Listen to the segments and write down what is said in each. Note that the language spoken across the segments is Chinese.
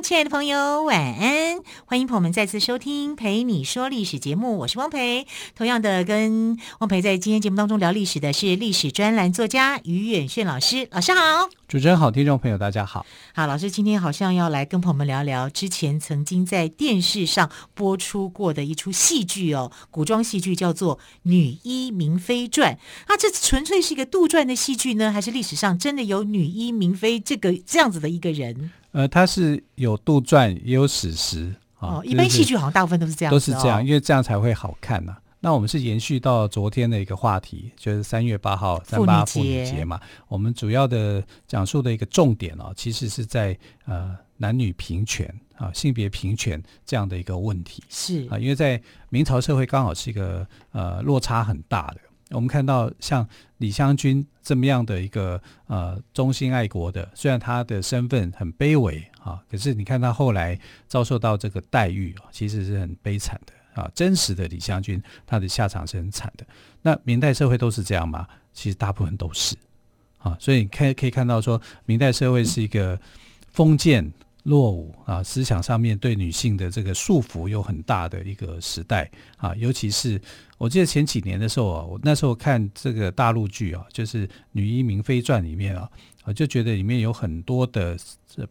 亲爱的朋友，晚安！欢迎朋友们再次收听《陪你说历史》节目，我是汪培。同样的，跟汪培在今天节目当中聊历史的是历史专栏作家于远炫老师。老师好，主持人好，听众朋友大家好。好，老师今天好像要来跟朋友们聊聊之前曾经在电视上播出过的一出戏剧哦，古装戏剧叫做《女医明妃传》。啊，这纯粹是一个杜撰的戏剧呢，还是历史上真的有女医明妃这个这样子的一个人？呃，它是有杜撰，也有史实啊。哦，一般戏剧好像大部分都是这样，都是这样，因为这样才会好看呐。那我们是延续到昨天的一个话题，就是三月八号三八妇女节嘛。我们主要的讲述的一个重点哦，其实是在呃男女平权啊，性别平权这样的一个问题。是啊，因为在明朝社会刚好是一个呃落差很大的。我们看到像李香君这么样的一个呃忠心爱国的，虽然他的身份很卑微啊，可是你看他后来遭受到这个待遇啊，其实是很悲惨的啊。真实的李香君，他的下场是很惨的。那明代社会都是这样吗？其实大部分都是啊。所以你可以可以看到说，明代社会是一个封建落伍啊，思想上面对女性的这个束缚有很大的一个时代啊，尤其是我记得前几年的时候啊，我那时候看这个大陆剧啊，就是《女医明妃传》里面啊，我就觉得里面有很多的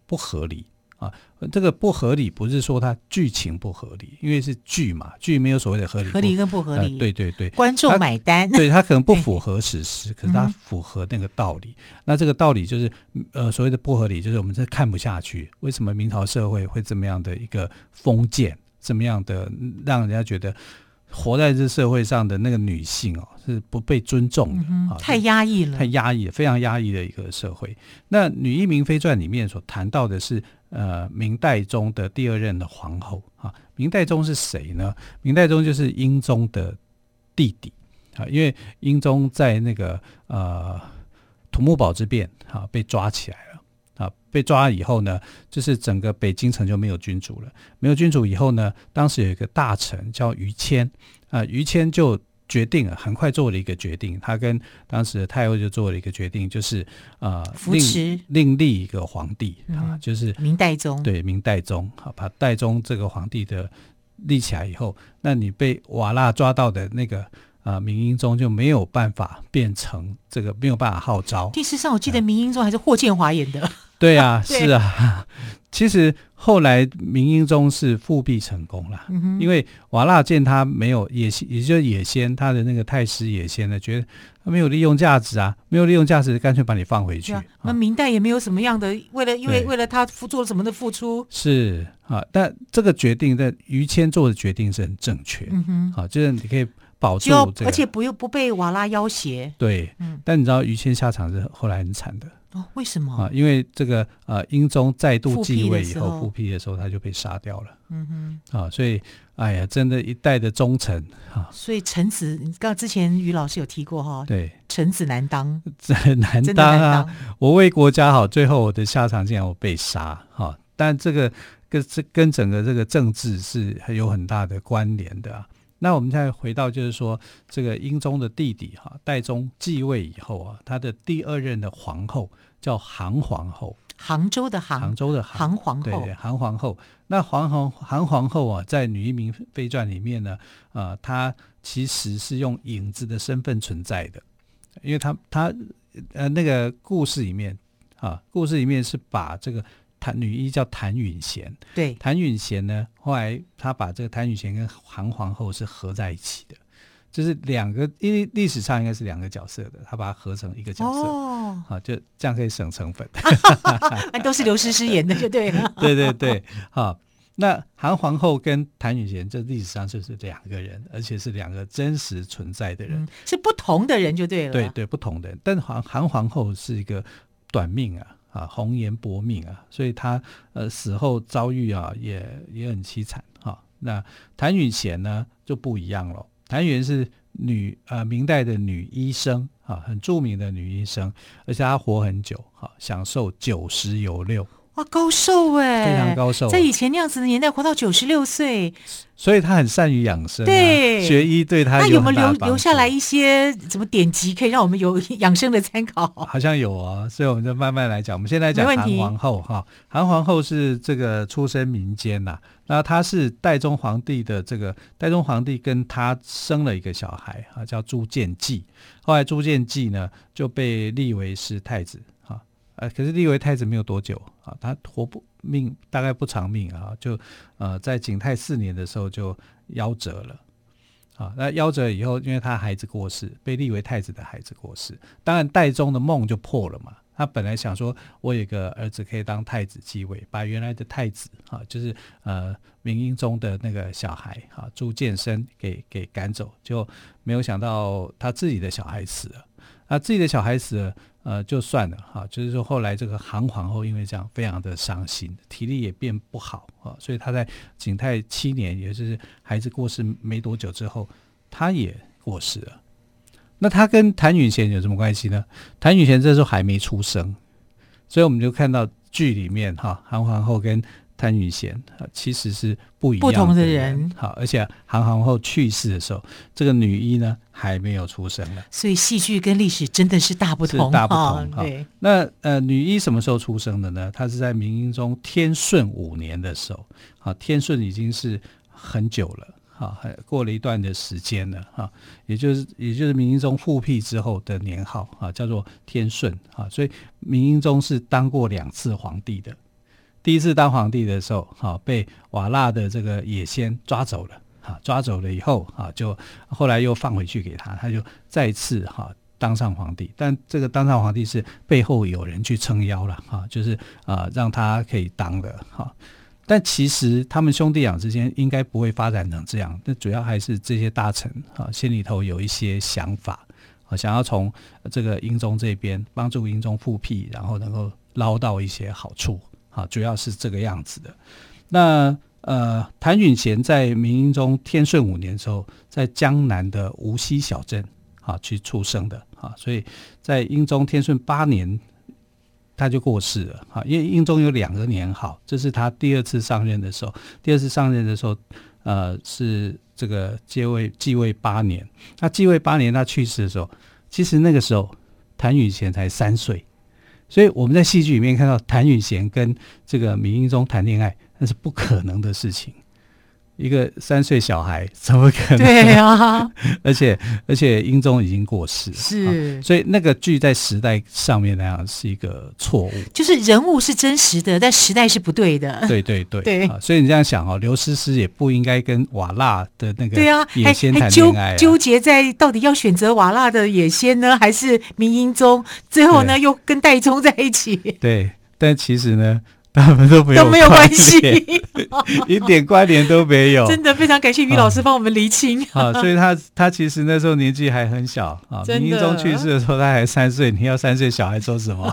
不合理。啊，这个不合理不是说它剧情不合理，因为是剧嘛，剧没有所谓的合理，合理跟不合理，呃、对对对，观众买单，对它可能不符合史实，可是它符合那个道理。嗯、那这个道理就是，呃，所谓的不合理，就是我们这看不下去，为什么明朝社会会这么样的一个封建，这么样的让人家觉得。活在这社会上的那个女性哦，是不被尊重的，嗯、太压抑了，太压抑了，非常压抑的一个社会。那《女医明妃传》里面所谈到的是，呃，明代宗的第二任的皇后啊。明代宗是谁呢？明代宗就是英宗的弟弟啊，因为英宗在那个呃土木堡之变啊被抓起来了。啊，被抓以后呢，就是整个北京城就没有君主了。没有君主以后呢，当时有一个大臣叫于谦，啊，于谦就决定了，很快做了一个决定，他跟当时的太后就做了一个决定，就是啊，扶持另立一个皇帝啊，就是明代宗。对，明代宗，好，把代宗这个皇帝的立起来以后，那你被瓦剌抓到的那个。啊，明英宗就没有办法变成这个，没有办法号召。电视上我记得明英宗还是霍建华演的。对啊，是啊。其实后来明英宗是复辟成功了，嗯、哼因为瓦剌见他没有野心，也就是野先他的那个太师野先呢，觉得他没有利用价值啊，没有利用价值，干脆把你放回去。那明代也没有什么样的为了，因为为了他付做了什么的付出。是啊，但这个决定在于谦做的决定是很正确。嗯哼，好、啊，就是你可以。保住、这个，而且不用不被瓦拉要挟。对，嗯，但你知道于谦下场是后来很惨的哦？为什么？啊，因为这个呃，英宗再度继位以后，复辟的时候他就被杀掉了。嗯哼，啊，所以哎呀，真的，一代的忠臣啊。所以臣子，你刚之前于老师有提过哈，对，臣子难当，难当啊！我为国家好，最后我的下场竟然我被杀哈。但这个跟这跟整个这个政治是有很大的关联的啊。那我们再回到，就是说，这个英宗的弟弟哈，代宗继位以后啊，他的第二任的皇后叫韩皇后，杭州的杭，杭州的杭皇后，对，韩皇后。那韩皇韩皇后啊，在《女医明妃传》里面呢，啊、呃，她其实是用影子的身份存在的，因为她她呃那个故事里面啊，故事里面是把这个。谭女一叫谭允贤，对，谭允贤呢，后来他把这个谭允贤跟韩皇后是合在一起的，就是两个，因为历史上应该是两个角色的，他把它合成一个角色，哦，好，就这样可以省成本，都是刘诗诗演的，就对了，对对对，好，那韩皇后跟谭允贤这历史上就是两个人，而且是两个真实存在的人，嗯，是不同的人就对了，对对，不同的人，但韩韩皇后是一个短命啊。啊，红颜薄命啊，所以他呃死后遭遇啊也也很凄惨哈、啊。那谭允贤呢就不一样了，谭允是女呃明代的女医生啊，很著名的女医生，而且她活很久，哈、啊，享受九十有六。哇，高寿哎，非常高寿，在以前那样子的年代，活到九十六岁，所以他很善于养生、啊。对，学医对他有，那有没有留留下来一些什么典籍，可以让我们有养生的参考？好像有啊，所以我们就慢慢来讲。我们现在讲韩皇后哈，韩皇后是这个出身民间呐、啊，那她是代宗皇帝的这个代宗皇帝跟她生了一个小孩啊，叫朱见济。后来朱见济呢就被立为是太子。呃，可是立为太子没有多久啊，他活不命大概不长命啊，就呃在景泰四年的时候就夭折了，啊，那夭折以后，因为他孩子过世，被立为太子的孩子过世，当然代宗的梦就破了嘛。他本来想说，我有个儿子可以当太子继位，把原来的太子啊，就是呃明英宗的那个小孩啊朱见深给给赶走，就没有想到他自己的小孩死了，那自己的小孩死了。呃，就算了哈，就是说后来这个韩皇后因为这样非常的伤心，体力也变不好啊，所以她在景泰七年，也就是孩子过世没多久之后，她也过世了。那她跟谭允贤有什么关系呢？谭允贤这时候还没出生，所以我们就看到剧里面哈，韩皇后跟。谭允贤啊，其实是不一样，不同的人。好，而且韩皇后去世的时候，这个女医呢还没有出生呢。所以戏剧跟历史真的是大不同，大不同。对，那呃，女医什么时候出生的呢？她是在明英宗天顺五年的时候。啊，天顺已经是很久了，哈，还过了一段的时间了，哈，也就是也就是明英宗复辟之后的年号啊，叫做天顺啊。所以明英宗是当过两次皇帝的。第一次当皇帝的时候，哈，被瓦剌的这个野仙抓走了，哈，抓走了以后，哈，就后来又放回去给他，他就再次哈当上皇帝。但这个当上皇帝是背后有人去撑腰了，哈，就是啊让他可以当的，哈。但其实他们兄弟俩之间应该不会发展成这样，那主要还是这些大臣啊心里头有一些想法，啊，想要从这个英宗这边帮助英宗复辟，然后能够捞到一些好处。啊，主要是这个样子的。那呃，谭允贤在明英宗天顺五年的时候，在江南的无锡小镇啊去出生的啊，所以在英宗天顺八年他就过世了啊。因为英宗有两个年号，这是他第二次上任的时候。第二次上任的时候，呃，是这个继位继位八年。他继位八年，他去世的时候，其实那个时候谭允贤才三岁。所以我们在戏剧里面看到谭允贤跟这个明英宗谈恋爱，那是不可能的事情。一个三岁小孩 怎么可能？对啊，而且而且英宗已经过世，是、啊，所以那个剧在时代上面那样是一个错误，就是人物是真实的，但时代是不对的。对对对，对、啊，所以你这样想哦，刘诗诗也不应该跟瓦剌的那个野仙谈恋爱、啊，纠结在到底要选择瓦剌的野仙呢，还是明英宗？最后呢，又跟戴宗在一起。对，但其实呢。他们都没有都没有关系，一点关联都没有。真的非常感谢于老师帮我们厘清。啊，所以他他其实那时候年纪还很小啊。明英宗去世的时候他还三岁，你要三岁小孩做什么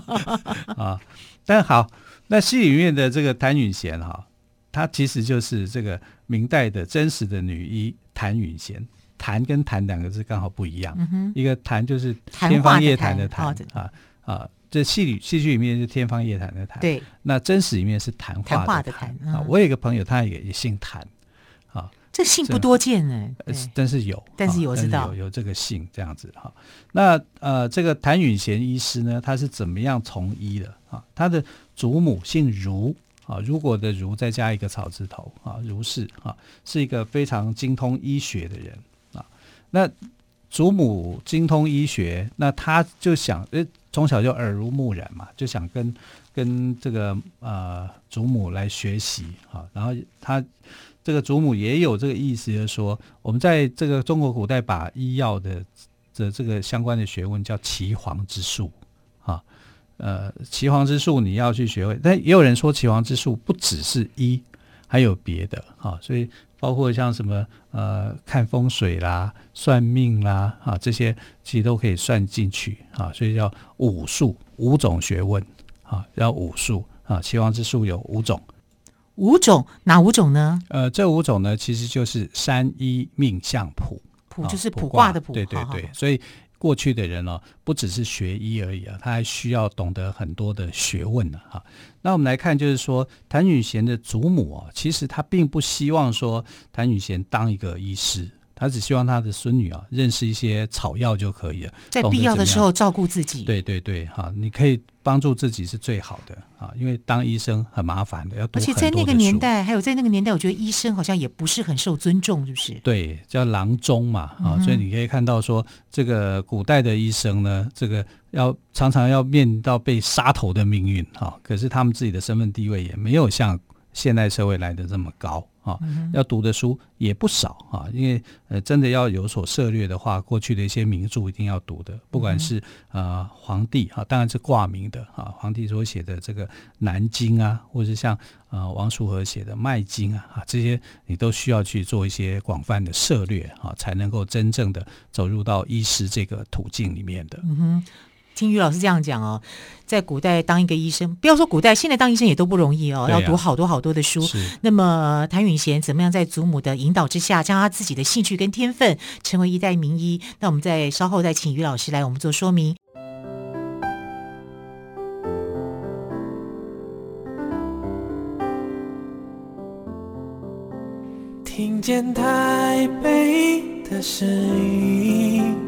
啊？但好，那戏里面的这个谭允贤哈，他其实就是这个明代的真实的女医谭允贤。谭跟谭两个字刚好不一样，嗯、一个谭就是天方夜谭的谭啊啊。这戏里戏剧里面是天方夜谭的谭，对。那真实里面是谈话的谈、嗯、啊。我有一个朋友，他也也姓谭啊。这姓不多见呢，但是有，但是有知道有有这个姓这样子哈。那呃，这个谭允贤医师呢，他是怎么样从医的啊？他的祖母姓如啊，如果的如再加一个草字头啊，如是啊，是一个非常精通医学的人啊。那祖母精通医学，那他就想诶。从小就耳濡目染嘛，就想跟跟这个呃祖母来学习啊。然后他这个祖母也有这个意思，就是说我们在这个中国古代把医药的的这个相关的学问叫岐黄之术啊。呃，岐黄之术你要去学会，但也有人说岐黄之术不只是医，还有别的啊。所以。包括像什么呃看风水啦、算命啦啊这些，其实都可以算进去啊，所以叫五术五种学问啊，叫五术啊。希望之术有五种，五种哪五种呢？呃，这五种呢，其实就是三一命相谱，谱就是卜卦的卜，对对对，所以。过去的人哦，不只是学医而已啊，他还需要懂得很多的学问呢。哈，那我们来看，就是说谭允贤的祖母啊，其实他并不希望说谭允贤当一个医师。他只希望他的孙女啊认识一些草药就可以了，在必要的时候照顾自己。对对对，哈，你可以帮助自己是最好的啊，因为当医生很麻烦的，要。而且在那个年代，还有在那个年代，我觉得医生好像也不是很受尊重，是不是？对，叫郎中嘛，啊，嗯、所以你可以看到说，这个古代的医生呢，这个要常常要面临到被杀头的命运哈，可是他们自己的身份地位也没有像现代社会来的这么高。啊，要读的书也不少啊，因为呃，真的要有所涉略的话，过去的一些名著一定要读的，不管是呃皇帝啊，当然是挂名的啊，皇帝所写的这个《南京》啊，或者是像呃王叔和写的《麦经》啊，啊这些你都需要去做一些广泛的涉略啊，才能够真正的走入到医师这个途径里面的。嗯哼。听于老师这样讲哦，在古代当一个医生，不要说古代，现在当医生也都不容易哦，啊、要读好多好多的书。那么谭允贤怎么样在祖母的引导之下，将他自己的兴趣跟天分成为一代名医？那我们再稍后再请于老师来我们做说明。听见台北的声音。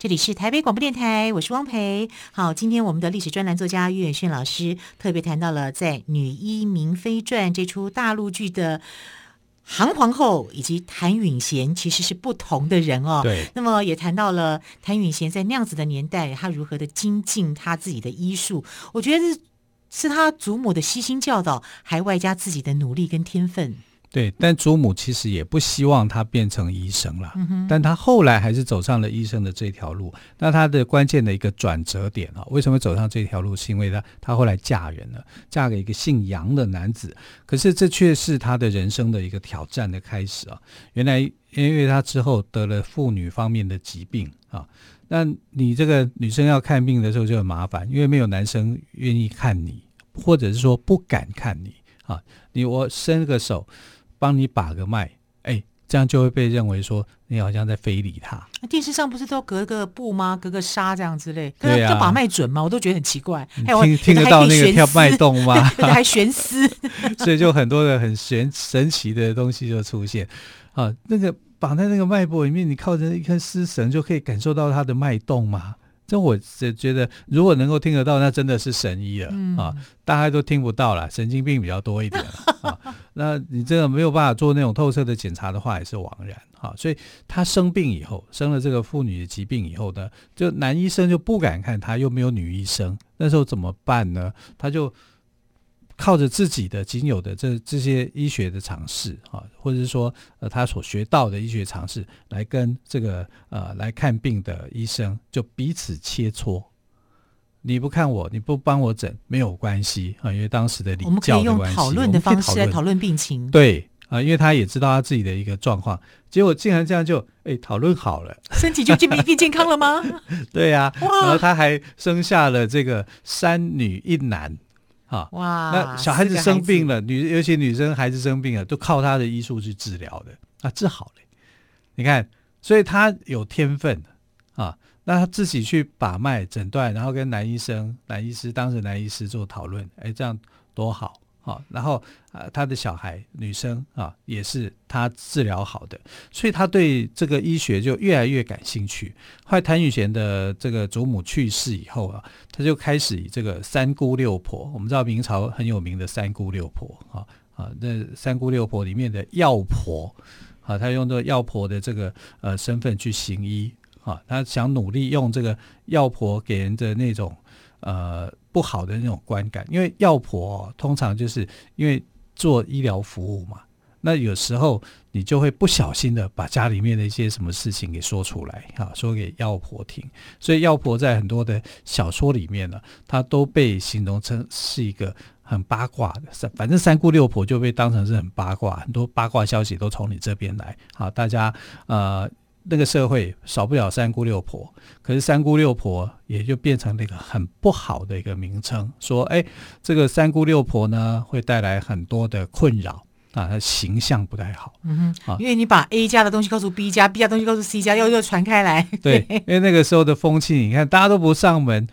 这里是台北广播电台，我是汪培。好，今天我们的历史专栏作家岳远逊老师特别谈到了在《女医明妃传》这出大陆剧的韩皇后以及谭允贤其实是不同的人哦。对。那么也谈到了谭允贤在那样子的年代，他如何的精进他自己的医术。我觉得是是他祖母的悉心教导，还外加自己的努力跟天分。对，但祖母其实也不希望他变成医生了，嗯、但他后来还是走上了医生的这条路。那他的关键的一个转折点啊，为什么走上这条路？是因为他他后来嫁人了，嫁给一个姓杨的男子。可是这却是他的人生的一个挑战的开始啊！原来因为他之后得了妇女方面的疾病啊，那你这个女生要看病的时候就很麻烦，因为没有男生愿意看你，或者是说不敢看你啊。你我伸个手。帮你把个脉，哎，这样就会被认为说你好像在非礼他。电视上不是都隔个布吗？隔个纱这样之类，对啊，就把脉准吗？我都觉得很奇怪。还听听得到那个跳脉动吗？还悬丝，所以就很多的很玄神奇的东西就出现啊。那个绑在那个脉搏里面，你靠着一根丝绳就可以感受到它的脉动嘛？这我只觉得，如果能够听得到，那真的是神医了、嗯、啊！大家都听不到了，神经病比较多一点啊。那你这个没有办法做那种透彻的检查的话，也是枉然啊。所以他生病以后，生了这个妇女的疾病以后呢，就男医生就不敢看他，又没有女医生，那时候怎么办呢？他就。靠着自己的仅有的这这些医学的常识啊，或者是说呃他所学到的医学常识，来跟这个呃来看病的医生就彼此切磋。你不看我，你不帮我诊没有关系啊，因为当时的礼教的关系，我们可以用讨论的方式来讨论病情。对啊，因为他也知道他自己的一个状况，结果竟然这样就哎讨论好了，身体就变 变健康了吗？对呀、啊，然后他还生下了这个三女一男。啊，哇！那小孩子生病了，女尤其女生孩子生病了，都靠他的医术去治疗的啊，治好了。你看，所以他有天分啊。那他自己去把脉诊断，然后跟男医生、男医师当时男医师做讨论，哎，这样多好。啊，然后啊，他的小孩女生啊，也是他治疗好的，所以他对这个医学就越来越感兴趣。后来谭玉贤的这个祖母去世以后啊，他就开始以这个三姑六婆，我们知道明朝很有名的三姑六婆啊啊，那三姑六婆里面的药婆啊，他用这药婆的这个呃身份去行医啊，他想努力用这个药婆给人的那种呃不好的那种观感，因为药婆、通常就是因为做医疗服务嘛，那有时候你就会不小心的把家里面的一些什么事情给说出来啊，说给药婆听，所以药婆在很多的小说里面呢，她都被形容成是一个很八卦的，反正三姑六婆就被当成是很八卦，很多八卦消息都从你这边来，好，大家呃。那个社会少不了三姑六婆，可是三姑六婆也就变成那个很不好的一个名称，说哎，这个三姑六婆呢会带来很多的困扰啊，它形象不太好。嗯哼，因为你把 A 家的东西告诉 B 家，B 家东西告诉 C 家，又又传开来。对，因为那个时候的风气，你看大家都不上门，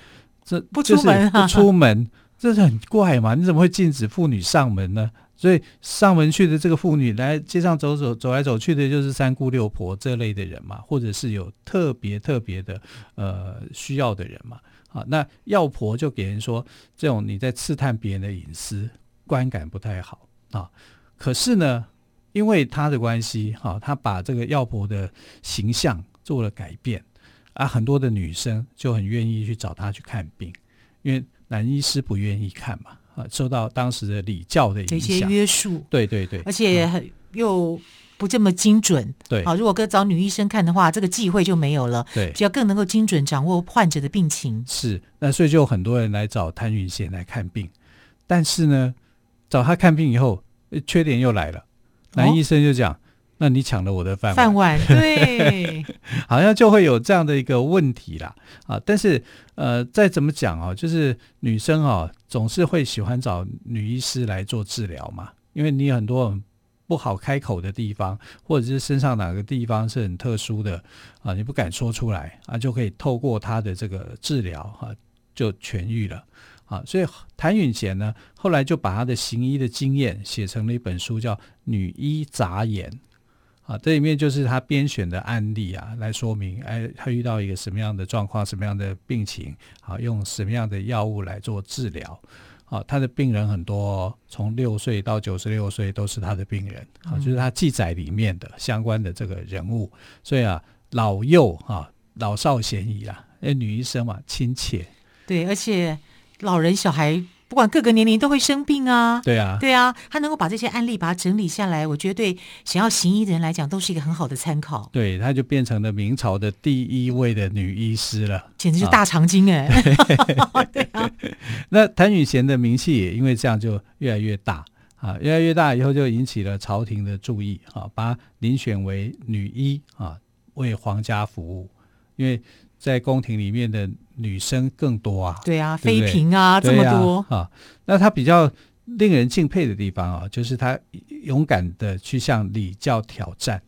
这不出门，不出门，这是很怪嘛？你怎么会禁止妇女上门呢？所以上门去的这个妇女来街上走走走来走去的，就是三姑六婆这类的人嘛，或者是有特别特别的呃需要的人嘛。啊，那药婆就给人说，这种你在刺探别人的隐私，观感不太好啊。可是呢，因为他的关系，哈，他把这个药婆的形象做了改变啊，很多的女生就很愿意去找他去看病，因为男医师不愿意看嘛。啊，受到当时的礼教的影响，一些约束，对对对，而且很又不这么精准，对，啊，如果跟找女医生看的话，这个机会就没有了，对，只要更能够精准掌握患者的病情，是，那所以就有很多人来找谭云贤来看病，但是呢，找他看病以后，缺点又来了，男医生就讲。哦那你抢了我的饭碗，饭碗 对，好像就会有这样的一个问题啦啊！但是呃，再怎么讲哦，就是女生哦，总是会喜欢找女医师来做治疗嘛，因为你有很多不好开口的地方，或者是身上哪个地方是很特殊的啊，你不敢说出来啊，就可以透过她的这个治疗哈、啊，就痊愈了啊！所以谭允贤呢，后来就把他的行医的经验写成了一本书，叫《女医杂言》。啊，这里面就是他编选的案例啊，来说明，哎，他遇到一个什么样的状况，什么样的病情，啊，用什么样的药物来做治疗，啊，他的病人很多，从六岁到九十六岁都是他的病人，啊，就是他记载里面的相关的这个人物，所以啊，老幼啊，老少咸宜啊，因为女医生嘛，亲切，对，而且老人小孩。不管各个年龄都会生病啊，对啊，对啊，他能够把这些案例把它整理下来，我觉得对想要行医的人来讲都是一个很好的参考。对，他就变成了明朝的第一位的女医师了，简直是大长今哎。啊 对啊，那谭允贤的名气也因为这样就越来越大。啊，越来越大以后就引起了朝廷的注意啊，把她遴选为女医啊，为皇家服务，因为。在宫廷里面的女生更多啊，对啊，妃嫔啊，这么多啊。那她比较令人敬佩的地方啊，就是她勇敢的去向礼教挑战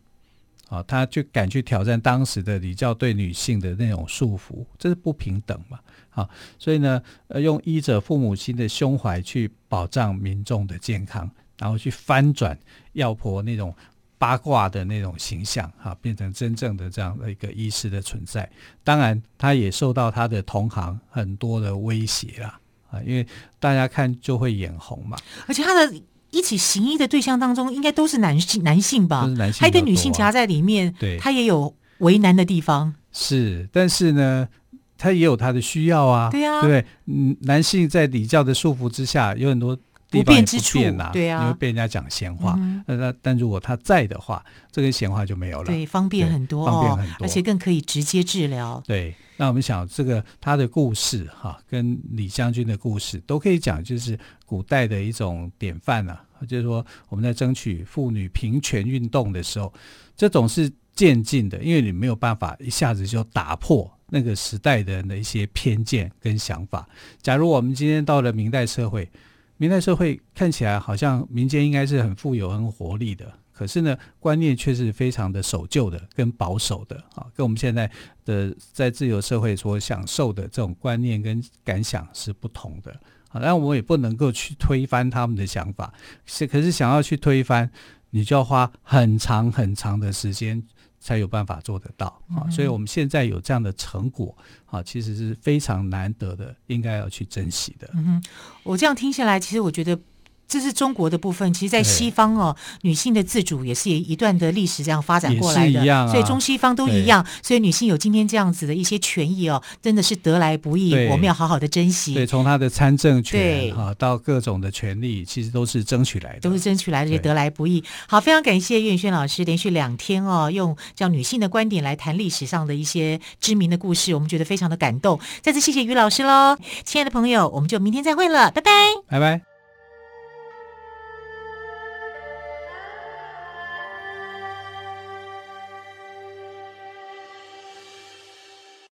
啊，她就敢去挑战当时的礼教对女性的那种束缚，这是不平等嘛。啊，所以呢，呃，用医者父母亲的胸怀去保障民众的健康，然后去翻转药婆那种。八卦的那种形象，哈，变成真正的这样的一个医师的存在。当然，他也受到他的同行很多的威胁啦，啊，因为大家看就会眼红嘛。而且他的一起行医的对象当中，应该都是男性，男性吧？男性，还有一个女性夹在里面，对，他也有为难的地方。是，但是呢，他也有他的需要啊。对啊，对，嗯，男性在礼教的束缚之下，有很多。不便之处，对啊，因为被人家讲闲话。那、嗯、但如果他在的话，这个闲话就没有了。对，方便很多，方便很多，而且更可以直接治疗。对，那我们想这个他的故事哈，跟李将军的故事都可以讲，就是古代的一种典范啊。就是说我们在争取妇女平权运动的时候，这种是渐进的，因为你没有办法一下子就打破那个时代的那一些偏见跟想法。假如我们今天到了明代社会。明代社会看起来好像民间应该是很富有、很活力的，可是呢，观念却是非常的守旧的、跟保守的啊，跟我们现在的在自由社会所享受的这种观念跟感想是不同的啊。但我也不能够去推翻他们的想法，是可是想要去推翻，你就要花很长很长的时间。才有办法做得到啊！所以我们现在有这样的成果啊，其实是非常难得的，应该要去珍惜的。嗯哼，我这样听下来，其实我觉得这是中国的部分，其实，在西方哦，女性的自主也是一段的历史这样发展过来的，啊、所以中西方都一样，所以女性有今天这样子的一些权益哦，真的是得来不易，我们要好好的珍惜。对，从她的参政权啊到各种的权利，其实都是争取来的，都是争取来的，也得来不易。好，非常感谢岳宇轩老师连续两天哦，用这样女性的观点来谈历史上的一些知名的故事，我们觉得非常的感动。再次谢谢于老师喽，亲爱的朋友，我们就明天再会了，拜拜，拜拜。